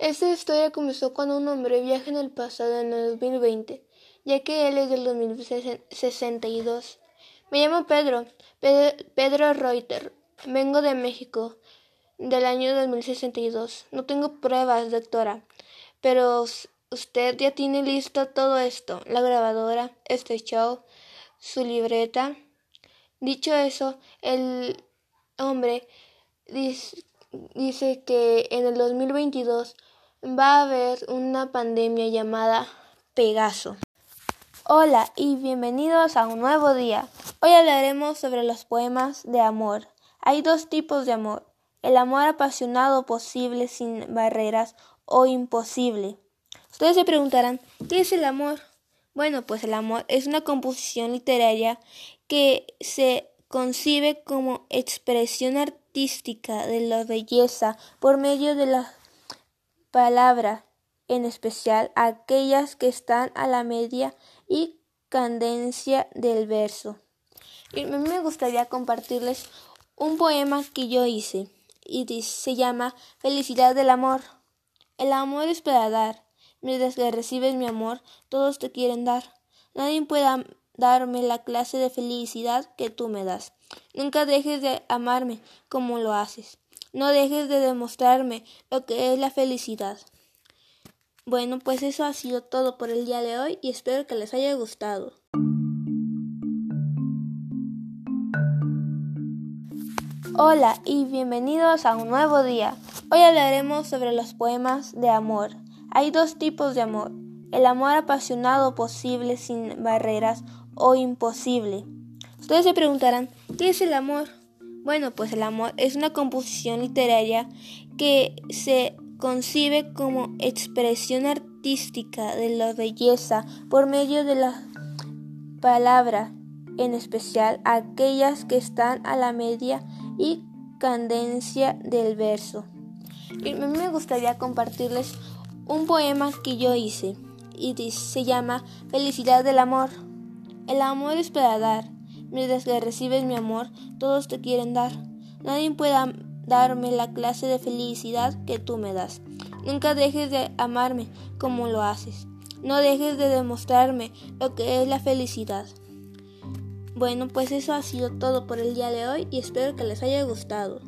Esta historia comenzó cuando un hombre viaja en el pasado en el 2020, ya que él es del 2062. Me llamo Pedro, Pedro Reuter. Vengo de México, del año 2062. No tengo pruebas, doctora, pero usted ya tiene listo todo esto, la grabadora, este show, su libreta. Dicho eso, el hombre dice, que en el 2022 va a haber una pandemia llamada Pegaso. Hola y bienvenidos a un nuevo día. Hoy hablaremos sobre los poemas de amor. Hay dos tipos de amor. El amor apasionado posible sin barreras o imposible. Ustedes se preguntarán, ¿qué es el amor? Bueno, pues el amor es una composición literaria que se concibe como expresión artística de la belleza por medio de la palabra, en especial aquellas que están a la media y cadencia del verso. Y me gustaría compartirles un poema que yo hice y se llama Felicidad del amor. El amor es para dar. Mientras que recibes mi amor, todos te quieren dar. Nadie puede darme la clase de felicidad que tú me das. Nunca dejes de amarme como lo haces. No dejes de demostrarme lo que es la felicidad. Bueno, pues eso ha sido todo por el día de hoy y espero que les haya gustado. Hola y bienvenidos a un nuevo día. Hoy hablaremos sobre los poemas de amor. Hay dos tipos de amor. El amor apasionado posible sin barreras o imposible. Ustedes se preguntarán, ¿qué es el amor? Bueno, pues el amor es una composición literaria que se concibe como expresión artística de la belleza por medio de la palabra, en especial aquellas que están a la media y cadencia del verso. Y a mí me gustaría compartirles un poema que yo hice y se llama Felicidad del amor. El amor es para dar. Mientras que recibes mi amor, todos te quieren dar. Nadie puede darme la clase de felicidad que tú me das. Nunca dejes de amarme como lo haces. No dejes de demostrarme lo que es la felicidad. Bueno, pues eso ha sido todo por el día de hoy y espero que les haya gustado.